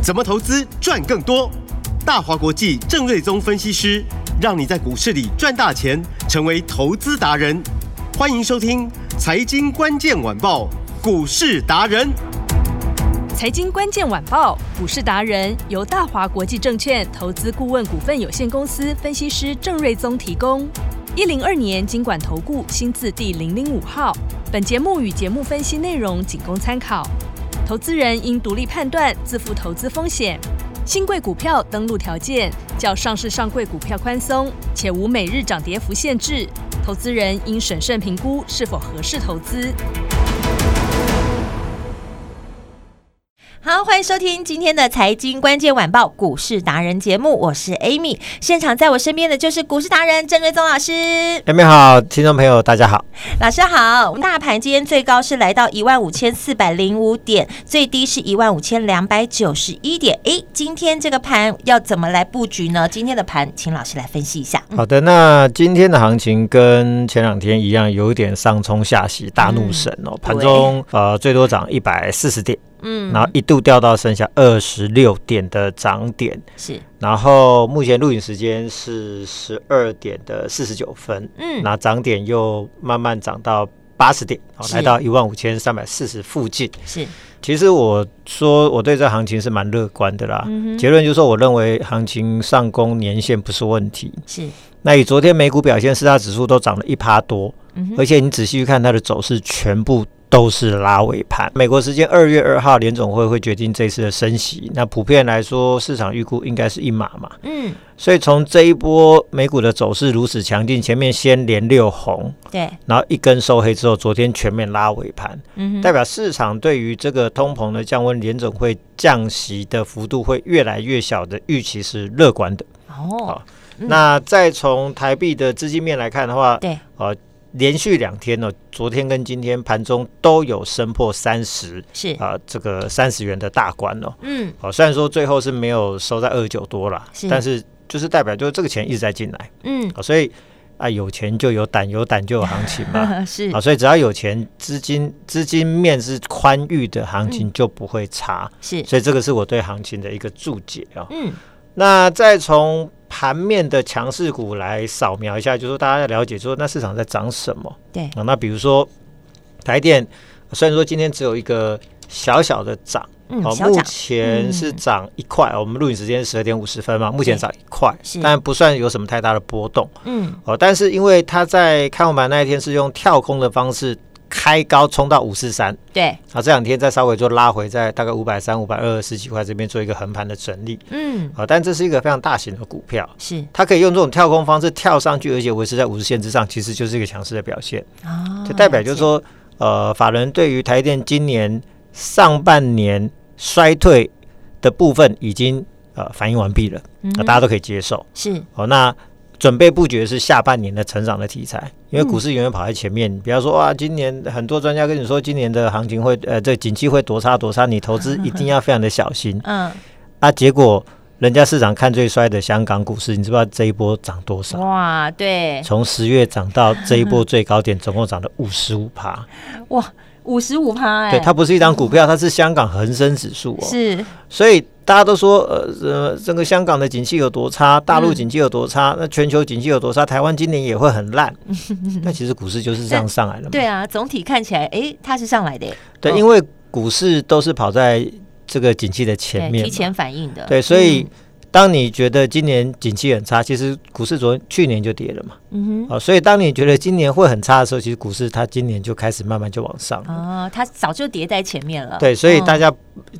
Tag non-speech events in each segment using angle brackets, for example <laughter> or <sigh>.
怎么投资赚更多？大华国际郑瑞宗分析师让你在股市里赚大钱，成为投资达人。欢迎收听《财经关键晚报》股市达人。财经关键晚报股市达人由大华国际证券投资顾问股份有限公司分析师郑瑞宗提供。一零二年金管投顾新字第零零五号。本节目与节目分析内容仅供参考。投资人应独立判断，自负投资风险。新贵股票登录条件较上市上柜股票宽松，且无每日涨跌幅限制。投资人应审慎评估是否合适投资。好，欢迎收听今天的财经关键晚报股市达人节目，我是 Amy。现场在我身边的就是股市达人郑瑞宗老师。Amy 好，听众朋友大家好，老师好。大盘今天最高是来到一万五千四百零五点，最低是一万五千两百九十一点。诶，今天这个盘要怎么来布局呢？今天的盘，请老师来分析一下。好的，那今天的行情跟前两天一样，有一点上冲下洗，大怒神哦。盘、嗯、中呃最多涨一百四十点。嗯，然后一度掉到剩下二十六点的涨点，是，然后目前录影时间是十二点的四十九分，嗯，那涨点又慢慢涨到八十点，好，来到一万五千三百四十附近，是。其实我说我对这行情是蛮乐观的啦，嗯、结论就是说我认为行情上攻年限不是问题，是。那以昨天美股表现，四大指数都涨了一趴多，嗯，而且你仔细去看它的走势，全部。都是拉尾盘。美国时间二月二号，联总会会决定这次的升息。那普遍来说，市场预估应该是一码嘛。嗯。所以从这一波美股的走势如此强劲，前面先连六红，对，然后一根收黑之后，昨天全面拉尾盘，嗯，代表市场对于这个通膨的降温，联总会降息的幅度会越来越小的预期是乐观的。哦。好，那再从台币的资金面来看的话，对，呃。连续两天呢，昨天跟今天盘中都有升破三十，是啊、呃，这个三十元的大关哦。嗯，好，虽然说最后是没有收在二十九多了，但是就是代表就是这个钱一直在进来。嗯，所以啊，有钱就有胆，有胆就有行情嘛。<laughs> 是啊，所以只要有钱，资金资金面是宽裕的，行情就不会差。是，所以这个是我对行情的一个注解啊。嗯，那再从。盘面的强势股来扫描一下，就是说大家要了解说那市场在涨什么？对。啊，那比如说台电，虽然说今天只有一个小小的涨，嗯，哦，目前是涨一块，嗯，我们录影时间是十二点五十分嘛，目前涨一块，但不算有什么太大的波动，嗯，哦，但是因为它在开红盘那一天是用跳空的方式。开高冲到五四三，对，啊，这两天再稍微做拉回，在大概五百三、五百二十几块这边做一个横盘的整理，嗯，啊，但这是一个非常大型的股票，是。它可以用这种跳空方式跳上去，而且维持在五十线之上，其实就是一个强势的表现，哦，就代表就是说，呃，法人对于台电今年上半年衰退的部分已经呃反应完毕了，嗯，大家都可以接受，是，哦，那。准备布局的是下半年的成长的题材，因为股市永远跑在前面。比方说，哇，今年很多专家跟你说，今年的行情会，呃，这景气会多差多差，你投资一定要非常的小心。嗯，啊，结果人家市场看最衰的香港股市，你知不知道这一波涨多少？哇，对，从十月涨到这一波最高点，<laughs> 总共涨了五十五趴。哇，五十五趴，哎，对，它不是一张股票，它是香港恒生指数哦。是，所以。大家都说，呃，呃，这个香港的景气有多差，大陆景气有多差，嗯，那全球景气有多差？台湾今年也会很烂。<laughs> 那其实股市就是这样上来的嘛。对啊，总体看起来，哎，它是上来的。对，因为股市都是跑在这个景气的前面，提前反应的。对，所以。嗯当你觉得今年景气很差，其实股市昨去年就跌了嘛。嗯哼。哦，所以当你觉得今年会很差的时候，其实股市它今年就开始慢慢就往上。哦，它早就跌在前面了。对，所以大家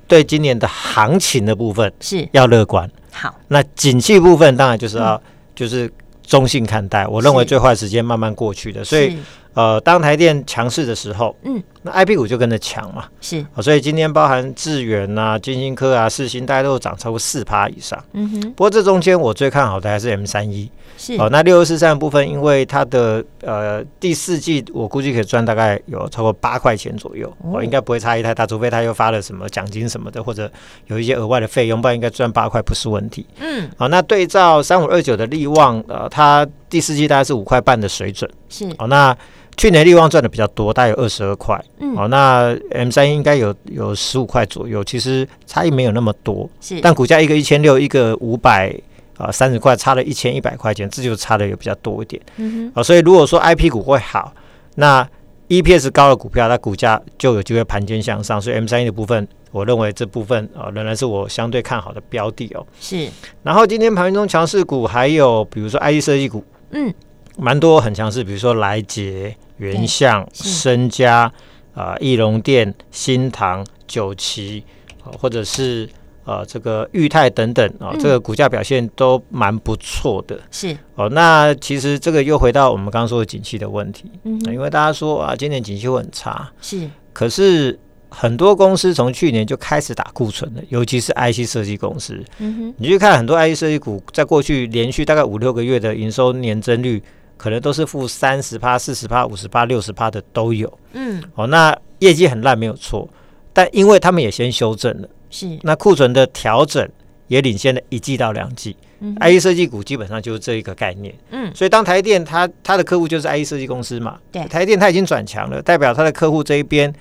对今年的行情的部分是要乐观。好，那景气部分当然就是要、嗯、就是中性看待。我认为最坏时间慢慢过去的，所以。呃，当台电强势的时候，嗯，那 I P 股就跟着强嘛，是、哦，所以今天包含智远啊、晶心科啊、世星，大家都涨超过四趴以上。嗯哼，不过这中间我最看好的还是 M 三一，是，哦，那六二四三的部分，因为它的呃第四季我估计可以赚大概有超过八块钱左右，我、哦、应该不会差异太大，除非他又发了什么奖金什么的，或者有一些额外的费用，不然应该赚八块不是问题。嗯，好、哦，那对照三五二九的力旺，呃，它第四季大概是五块半的水准，是，哦，那。去年力旺赚的比较多，大概有二十二块。嗯，好，那 M 三应该有有十五块左右，其实差异没有那么多。是，但股价一个一千六，一个五百啊，三十块，差了一千一百块钱，这就差的也比较多一点。嗯哼，啊，所以如果说 IP 股会好，那 EPS 高的股票，它股价就有机会盘间向上。所以 M 三一的部分，我认为这部分啊，仍然是我相对看好的标的哦。是，然后今天盘中强势股还有比如说 I E 设计股，嗯，蛮多很强势，比如说来捷。原相、升佳、啊、呃、义隆电、新塘、九旗，呃、或者是呃这个裕泰等等啊、这个股价表现都蛮不错的。是哦、呃，那其实这个又回到我们刚刚说的景气的问题。嗯、呃，因为大家说啊，今年景气会很差。是，可是很多公司从去年就开始打库存了，尤其是 IC 设计公司。嗯哼，你去看很多 IC 设计股，在过去连续大概五六个月的营收年增率。可能都是负三十趴、四十趴、五十趴、六十趴的都有。嗯，哦，那业绩很烂没有错，但因为他们也先修正了，是那库存的调整也领先了一季到两季。嗯，IE 设计股基本上就是这一个概念。嗯，所以当台电它它的客户就是 IE 设计公司嘛，对，台电它已经转强了，代表它的客户这一边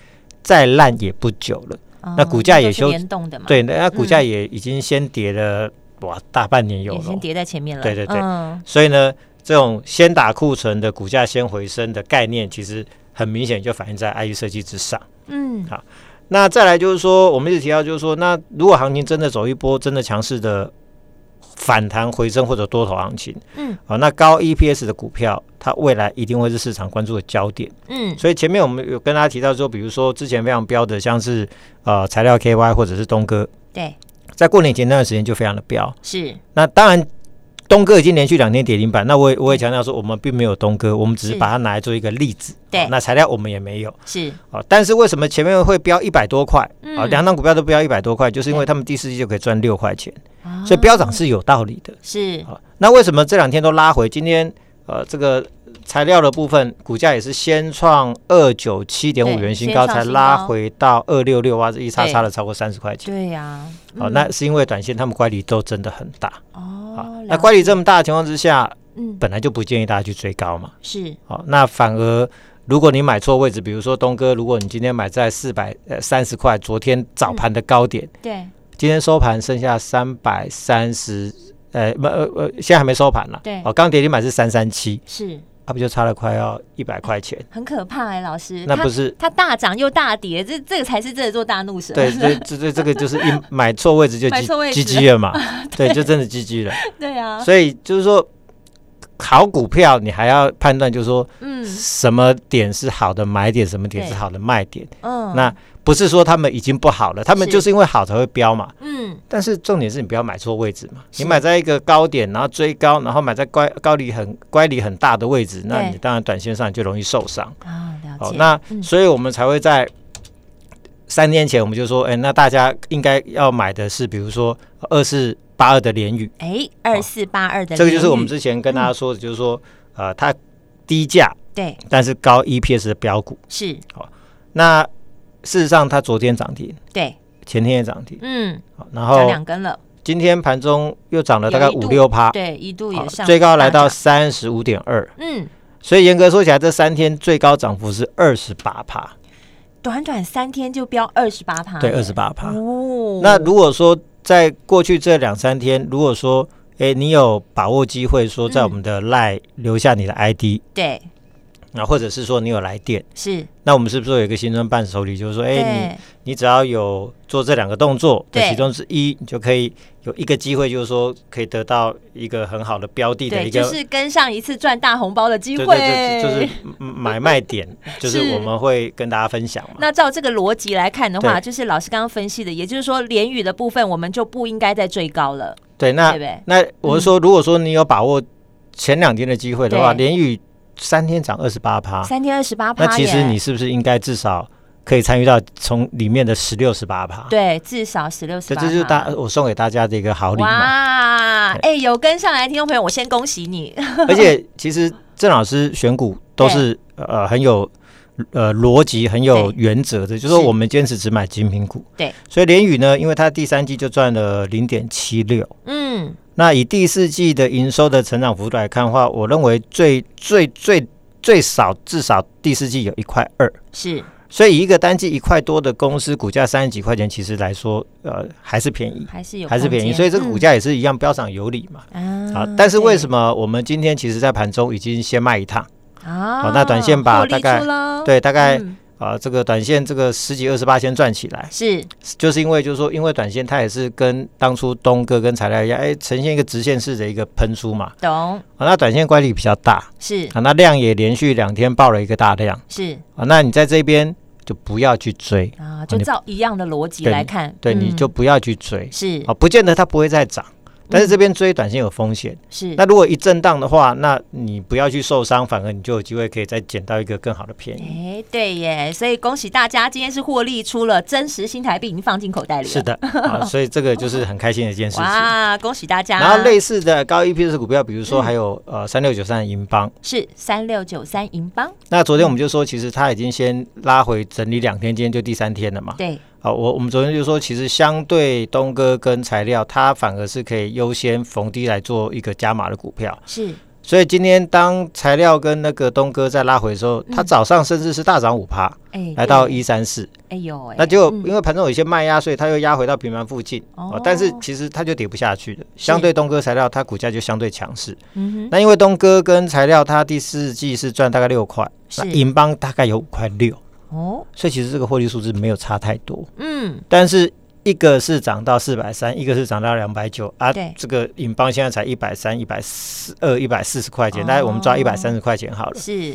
再烂也不久了。哦、那股价也修联动的嘛，对，那股价也已经先跌了、嗯、哇大半年有了，先跌在前面了。对对对，嗯、所以呢。这种先打库存的股价先回升的概念，其实很明显就反映在 IE 设计之上。嗯，好，那再来就是说，我们一直提到就是说，那如果行情真的走一波真的强势的反弹回升或者多头行情，嗯，好，那高 EPS 的股票，它未来一定会是市场关注的焦点。嗯，所以前面我们有跟大家提到说，比如说之前非常标的，像是呃材料 KY 或者是东哥，对，在过年前那段时间就非常的飙。是，那当然。东哥已经连续两天跌停板，那我也我也强调说，我们并没有东哥，我们只是把它拿来做一个例子。对，那材料我们也没有。是哦，但是为什么前面会标一百多块？啊，两档股票都标一百多块，就是因为他们第四季就可以赚六块钱，所以飙涨是有道理的。是啊，那为什么这两天都拉回？今天呃，这个。材料的部分，股价也是先创二九七点五元新高，才拉回到二六六啊，这一差差了超过三十块钱。对呀、啊，好、嗯哦，那是因为短线他们乖离都真的很大。哦，好，那乖离这么大的情况之下，嗯，本来就不建议大家去追高嘛。是，好，那反而如果你买错位置，比如说东哥，如果你今天买在四百呃三十块，昨天早盘的高点，嗯、对，今天收盘剩下三百三十，呃，不呃呃，现在还没收盘了。对，哦，刚跌停板是三三七，是。它不就差了快要一百块钱，很可怕哎、欸，老师。那不是它大涨又大跌，这这个才是真的做大怒神。对，这这这这个就是一 <laughs> 买错位置就 GG 了嘛，<laughs> 对，就真的 GG 了。对啊，所以就是说，好股票你还要判断，就是说，嗯，什么点是好的买点，什么点是好的卖点。嗯，那。不是说他们已经不好了，他们就是因为好才会飙嘛。嗯，但是重点是你不要买错位置嘛。你买在一个高点，然后追高，然后买在乖高离很乖离很大的位置，那你当然短线上就容易受伤。啊，了解。好，那所以我们才会在三天前我们就说，哎、欸，那大家应该要买的是，比如说二四八二的联宇。哎，二四八二的，这个就是我们之前跟大家说的，就是说，呃，它低价对，但是高 EPS 的标股是好那。事实上，它昨天涨停，对，前天也涨停，嗯，然后涨两根了。今天盘中又涨了大概五六趴，对，一度也上，最高来到三十五点二，嗯，所以严格说起来，这三天最高涨幅是二十八趴，短短三天就飙二十八趴，对，二十八趴。哦，那如果说在过去这两三天，如果说，哎，你有把握机会说在我们的 LINE 留下你的 ID，对。那或者是说你有来电，是，那我们是不是有一个新春伴手礼？就是说，哎、欸，你你只要有做这两个动作的其中之一，你就可以有一个机会，就是说可以得到一个很好的标的的一个，就是跟上一次赚大红包的机会，对对对，就是 <laughs> 买卖点，就是我们会跟大家分享嘛。那照这个逻辑来看的话，就是老师刚刚分析的，也就是说联宇的部分，我们就不应该再追高了。对，那那我是说，如果说你有把握前两天的机会的话，联宇。三天涨二十八趴，三天二十八趴，那其实你是不是应该至少可以参与到从里面的十六十八趴？对，至少十六十八。这就是大我送给大家的一个好礼嘛。哇，哎、欸，有跟上来的听众朋友，我先恭喜你。<laughs> 而且其实郑老师选股都是呃很有呃逻辑、很有原则的，就是说我们坚持只买精品股。对，所以联宇呢，因为它第三季就赚了零点七六。嗯那以第四季的营收的成长幅度来看的话，我认为最最最最少至少第四季有一块二，是。所以一个单季一块多的公司，股价三十几块钱，其实来说，呃，还是便宜，还是有，还是便宜。所以这个股价也是一样飙涨有理嘛。嗯、啊，但是为什么我们今天其实，在盘中已经先卖一趟啊？好，那短线把大概对大概、嗯、啊，这个短线这个十几二十八先赚起来，是，就是因为就是说，因为短线它也是跟当初东哥跟材料一样，哎，呈现一个直线式的一个喷出嘛。懂。啊，那短线乖离比较大，是啊，那量也连续两天爆了一个大量，是啊，那你在这边。就不要去追啊！就照一样的逻辑来看，对，你就不要去追，是啊，不见得它不会再涨。但是这边追短线有风险，是。那如果一震荡的话，那你不要去受伤，反而你就有机会可以再捡到一个更好的便宜。哎，对耶，所以恭喜大家，今天是获利出了真实新台币，已经放进口袋里了。是的，啊，<laughs> 所以这个就是很开心的一件事情。哇，恭喜大家！然后类似的高 EPS 的股票，比如说还有、嗯、呃三六九三的银邦，是三六九三银邦。那昨天我们就说，其实它已经先拉回整理两天，今天就第三天了嘛。对。好，我我们昨天就说，其实相对东哥跟材料，它反而是可以优先逢低来做一个加码的股票。是，所以今天当材料跟那个东哥在拉回的时候，它早上甚至是大涨五趴，哎，来到一三四。哎呦，那就因为盘中有一些卖压，所以它又压回到平盘附近。哦，但是其实它就跌不下去了。相对东哥材料，它股价就相对强势。嗯哼。那因为东哥跟材料，它第四季是赚大概六块，那银邦大概有五块六。哦，所以其实这个获利数字没有差太多，嗯，但是一个是涨到四百三，一个是涨到两百九啊，对，这个银邦现在才一百三、一百四二、一百四十块钱，大概我们抓一百三十块钱好了，是。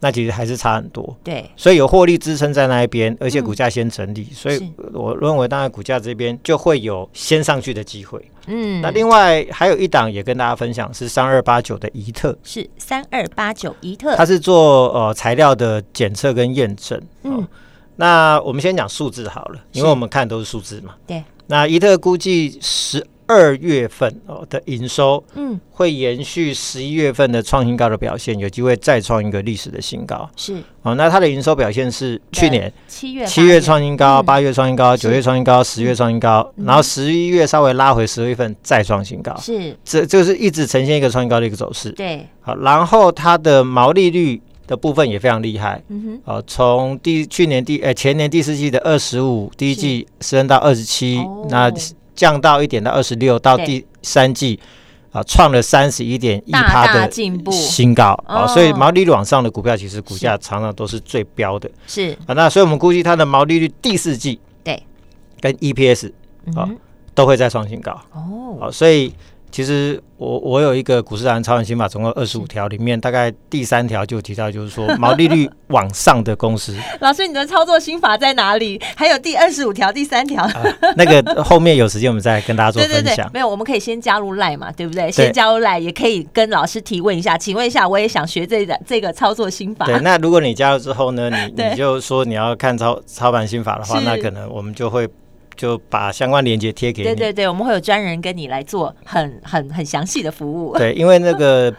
那其实还是差很多，对，所以有获利支撑在那一边，而且股价先整理，嗯、所以我认为当然股价这边就会有先上去的机会。嗯，那另外还有一档也跟大家分享是三二八九的宜特，是三二八九宜特，它是做呃材料的检测跟验证。嗯、哦，那我们先讲数字好了，因为我们看都是数字嘛。对，那宜特估计十。二月份哦的营收，嗯，会延续十一月份的创新高的表现，有机会再创一个历史的新高。是。哦，那它的营收表现是去年七月七月创新高，八月。创新高，九月创新高，十月创新高，然后十一月稍微拉回，十二月份再创新高。是，这就是一直呈现一个创新高的一个走势。对，好，然后它的毛利率的部分也非常厉害。嗯哼，哦，从第去年第呃前年第四季的二十五，第一季升到二十七，那。降到一点到二十六，到第三季啊，创了三十一点一趴的新高啊，所以毛利率往上的股票，其实股价常常都是最标的。是。啊，那所以我们估计它的毛利率第四季对。跟 EPS 啊都会再创新高。哦，好，所以。其实我我有一个股市达人操盘心法，总共二十五条，里面大概第三条就提到，就是说毛利率往上的公司。<laughs> 老师，你的操作心法在哪里？还有第二十五条、第三条、啊。那个后面有时间我们再跟大家做分享。对对对，没有，我们可以先加入 Line 嘛，对不对？先加入 Line 也可以跟老师提问一下，请问一下，我也想学这个这个操作心法。对，那如果你加入之后呢，你 <laughs> 你就说你要看操操盘心法的话，那可能我们就会。就把相关链接贴给你。对对对，我们会有专人跟你来做很很很详细的服务。<laughs> 对，因为那个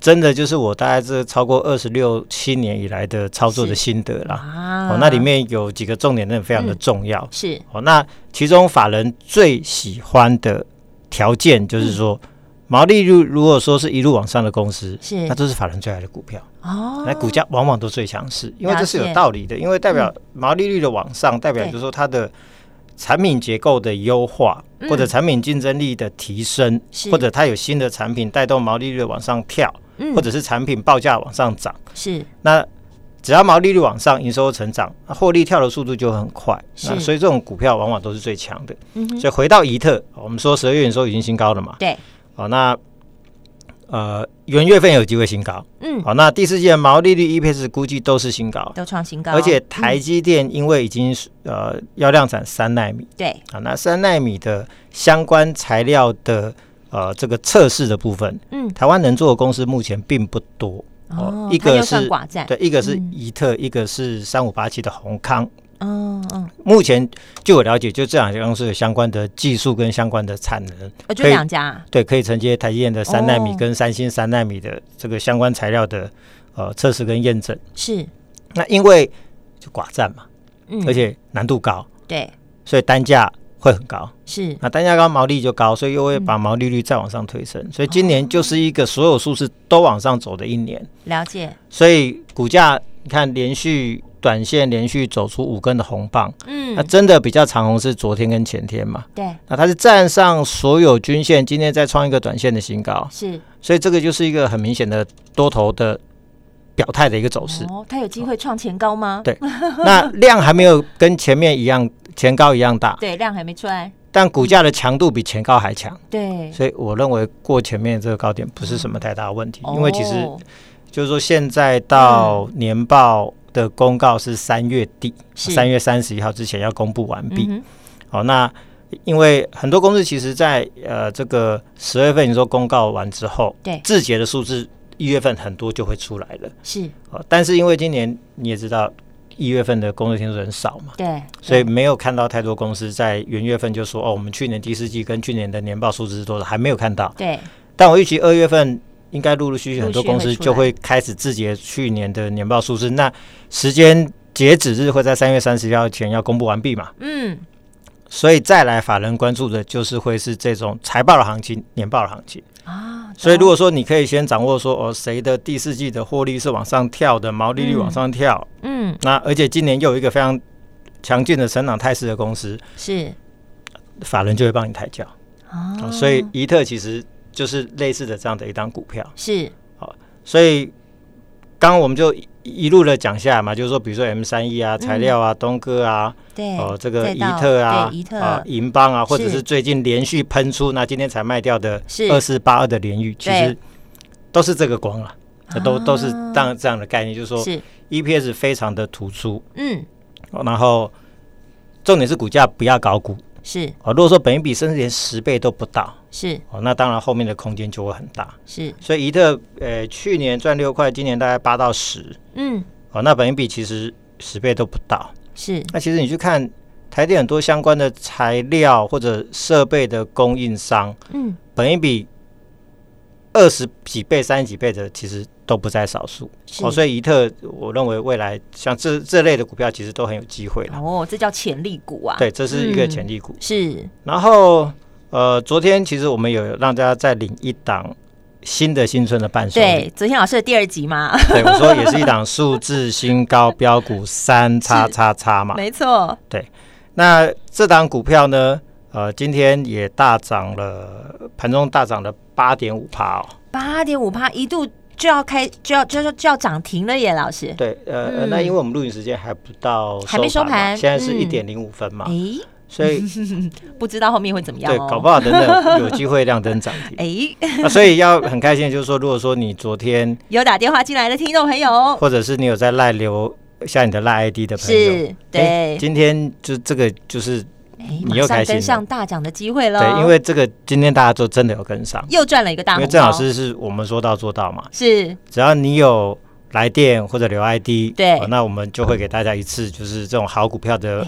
真的就是我大概是超过二十六七年以来的操作的心得啦。啊，哦，那里面有几个重点，那非常的重要。嗯、是哦，那其中法人最喜欢的条件就是说，嗯、毛利率如果说是一路往上的公司，是那都是法人最爱的股票。哦，那股价往往都最强势，因为这是有道理的。因为代表毛利率的往上，代表就是说它的。产品结构的优化，或者产品竞争力的提升，嗯、或者它有新的产品带动毛利率往上跳，嗯、或者是产品报价往上涨，是那只要毛利率往上，营收成长，获利跳的速度就很快。是那所以这种股票往往都是最强的。嗯、所以回到宜特，我们说十二月营收已经新高了嘛？对，好那。呃，元月份有机会新高，嗯，好，那第四季的毛利率 EPS 估计都是新高，都创新高，而且台积电因为已经呃要量产三纳米，对，啊，那三纳米的相关材料的呃这个测试的部分，嗯，台湾能做的公司目前并不多，哦，一个是对，一个是宜特，一个是三五八七的宏康。嗯嗯，目前据我了解，就这两家公司有相关的技术跟相关的产能，呃，就两家，对，可以承接台积电的三纳米跟三星三纳米的这个相关材料的呃测试跟验证。是，那因为就寡占嘛，嗯，而且难度高，对，所以单价会很高，是。那单价高，毛利就高，所以又会把毛利率再往上推升，所以今年就是一个所有数字都往上走的一年。了解，所以股价你看连续短线连续走出五根的红棒，嗯，那真的比较长红是昨天跟前天嘛？对，那它是站上所有均线，今天再创一个短线的新高，是，所以这个就是一个很明显的多头的表态的一个走势。哦，它有机会创前高吗？对，<laughs> 那量还没有跟前面一样。前高一样大，对，量还没出来，但股价的强度比前高还强，对，所以我认为过前面这个高点不是什么太大的问题，因为其实就是说现在到年报的公告是三月底，三月三十一号之前要公布完毕。好，那因为很多公司其实在呃这个十月份你说公告完之后，对，字节的数字一月份很多就会出来了，是，但是因为今年你也知道。一月份的工作天数很少嘛，对，所以没有看到太多公司在元月份就说哦，我们去年第四季跟去年的年报数字是多少，还没有看到。对，但我预期二月份应该陆陆续续很多公司就会开始自结去年的年报数字，那时间截止日会在三月三十号前要公布完毕嘛？嗯，所以再来法人关注的就是会是这种财报的行情、年报的行情。啊，所以如果说你可以先掌握说哦，谁的第四季的获利是往上跳的，毛利率往上跳，嗯，那而且今年又有一个非常强劲的成长态势的公司，是。法人就会帮你抬轿。啊。所以宜特其实就是类似的这样的一档股票，是。好，所以。刚刚我们就一路的讲下来嘛，就是说，比如说 M 三 E 啊，材料啊，东哥啊，对，哦，这个怡特啊，怡特。啊，银邦啊，或者是最近连续喷出，那今天才卖掉的二四八二的联域，其实都是这个光啊，都都是当这样的概念，就是说 EPS 非常的突出，嗯，然后重点是股价不要搞股。是。哦，如果说本一比甚至连十倍都不到，是哦，那当然后面的空间就会很大。是，所以宜特呃去年赚六块，今年大概八到十，嗯，哦，那本益比其实十倍都不到。是，那其实你去看台电很多相关的材料或者设备的供应商，嗯，本益比二十几倍、三十几倍的，其实。都不在少数哦，所以宜特，我认为未来像这这类的股票，其实都很有机会了。哦，这叫潜力股啊！对，这是一个潜力股。嗯、是。然后，呃，昨天其实我们有让大家再领一档新的新春的伴手礼。对，昨天老师的第二集嘛。对，我说也是一档数字新高标股三叉叉叉嘛。没错。对，那这档股票呢，呃，今天也大涨了，盘中大涨了八点五帕哦。八点五帕，一度。就要开就要就要就要涨停了耶，老师。对，呃，嗯、那因为我们录影时间还不到，还没收盘，现在是一点零五分嘛。哎、嗯，所以 <laughs> 不知道后面会怎么样、哦。对，搞不好等等有机会亮灯涨停。<laughs> 哎，那所以要很开心，就是说，如果说你昨天有打电话进来的听众朋友，或者是你有在赖留下你的赖 ID 的朋友，是对，今天就这个就是。你又开始跟上大奖的机会了。对，因为这个今天大家都真的有跟上，又赚了一个大。因为郑老师是我们说到做到嘛，是只要你有来电或者留 ID，对，那我们就会给大家一次就是这种好股票的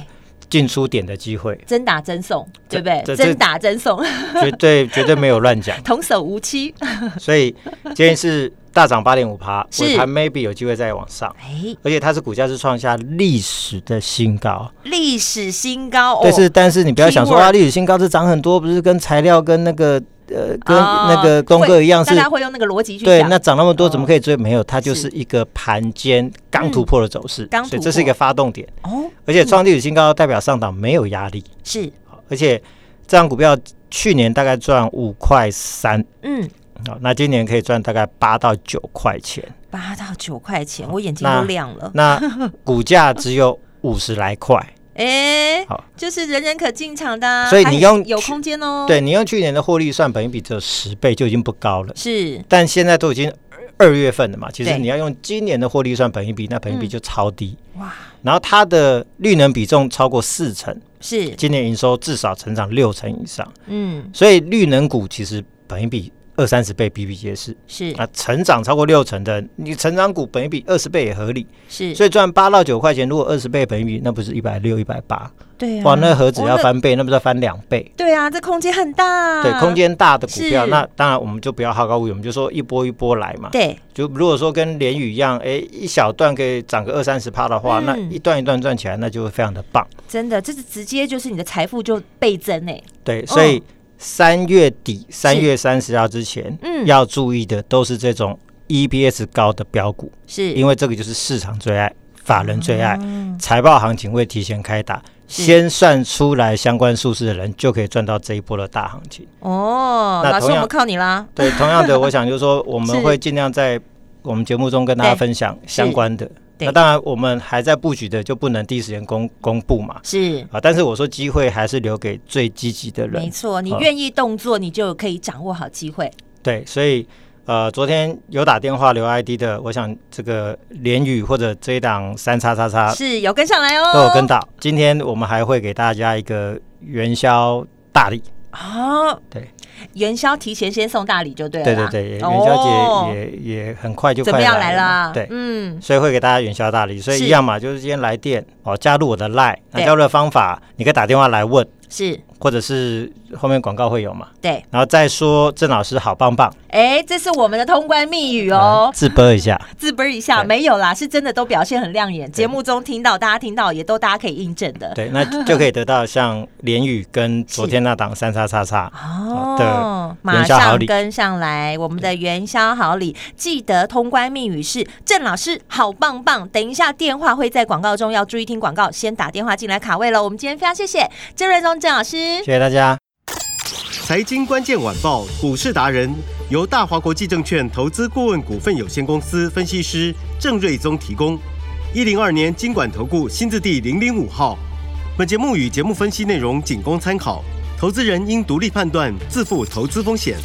进出点的机会，真打真送，对不对？真打真送，绝对绝对没有乱讲，<laughs> 童叟无欺。<laughs> 所以今天是。大涨八点五趴，尾盘 maybe 有机会再往上，哎，而且它是股价是创下历史的新高，历史新高。但是但是你不要想说啊，历史新高是涨很多，不是跟材料跟那个呃跟那个东哥一样，是大家会用那个逻辑去对，那涨那么多怎么可以追？没有，它就是一个盘间刚突破的走势，所以这是一个发动点。哦。而且创历史新高代表上档没有压力，是，而且这张股票去年大概赚五块三，嗯。好，那今年可以赚大概八到九块钱，八到九块钱，我眼睛都亮了。那，那股价只有五十来块，哎、欸，好，就是人人可进场的、啊，所以你用有空间哦。对，你用去年的获利算，本益比只有十倍就已经不高了。是，但现在都已经二月份了嘛，其实你要用今年的获利算本益比，那本益比就超低、嗯、哇。然后它的绿能比重超过四成，是，今年营收至少成长六成以上，嗯，所以绿能股其实本益比。二三十倍比比皆是。是啊，成长超过六成的，你成长股本一比二十倍也合理。是，所以赚八到九块钱，如果二十倍本一比，那不是一百六、一百八？对啊，哇，那何止要翻倍，那不是要翻两倍？对啊，这空间很大。对，空间大的股票，那当然我们就不要好高骛远，我们就说一波一波来嘛。对，就如果说跟联宇一样，哎，一小段可以涨个二三十趴的话，嗯那一段一段赚起来，那就会非常的棒。真的，这是直接就是你的财富就倍增哎。对，所以三月底、三、月三十号之前，嗯要注意的都是这种 EPS 高的标股，是因为这个就是市场最爱、法人最爱，嗯财报行情会提前开打。先算出来相关数字的人，就可以赚到这一波的大行情。哦，老师，那同样我们靠你啦。对，同样的，我想就是说，我们 <laughs> 会尽量在我们节目中跟大家分享相关的。对那当然，我们还在布局的就不能第一时间公公布嘛。是，啊，但是我说机会还是留给最积极的人。没错，你啊愿意动作，你就可以掌握好机会。对，所以呃，昨天有打电话留 ID 的，我想这个连宇或者这一档三叉叉叉是有跟上来哦，都有跟到。今天我们还会给大家一个元宵大礼。啊，对，元宵提前先送大礼就对了。对对对，元哦宵节也也很快就快准备要来了。对，嗯，所以会给大家元宵大礼，所以是。一样嘛，就是今天来电哦，加入我的 Line，那加入的方法，你可以打电话来问，是或者是后面广告会有嘛，对。然后再说郑老师好棒棒哎，这是我们的通关密语哦嗯，自播一下，自啵一下对没有啦，是真的都表现很亮眼。对节目中听到，大家听到也都大家可以印证的。对，那 <laughs> 就可以得到像连宇跟昨天那档三叉叉叉 <laughs> 哦的，马元宵好礼上跟上来，我们的元宵好礼，记得通关密语是郑老师好棒棒。等一下电话会在广告中，要注意听广告，先打电话进来卡位了。我们今天非常谢谢郑瑞宗郑老师，谢谢大家。财经关键晚报股市达人由大华国际证券投资顾问股份有限公司分析师郑瑞宗提供。一零二年经管投顾新字第零零五号。本节目与节目分析内容仅供参考，投资人应独立判断，自负投资风险。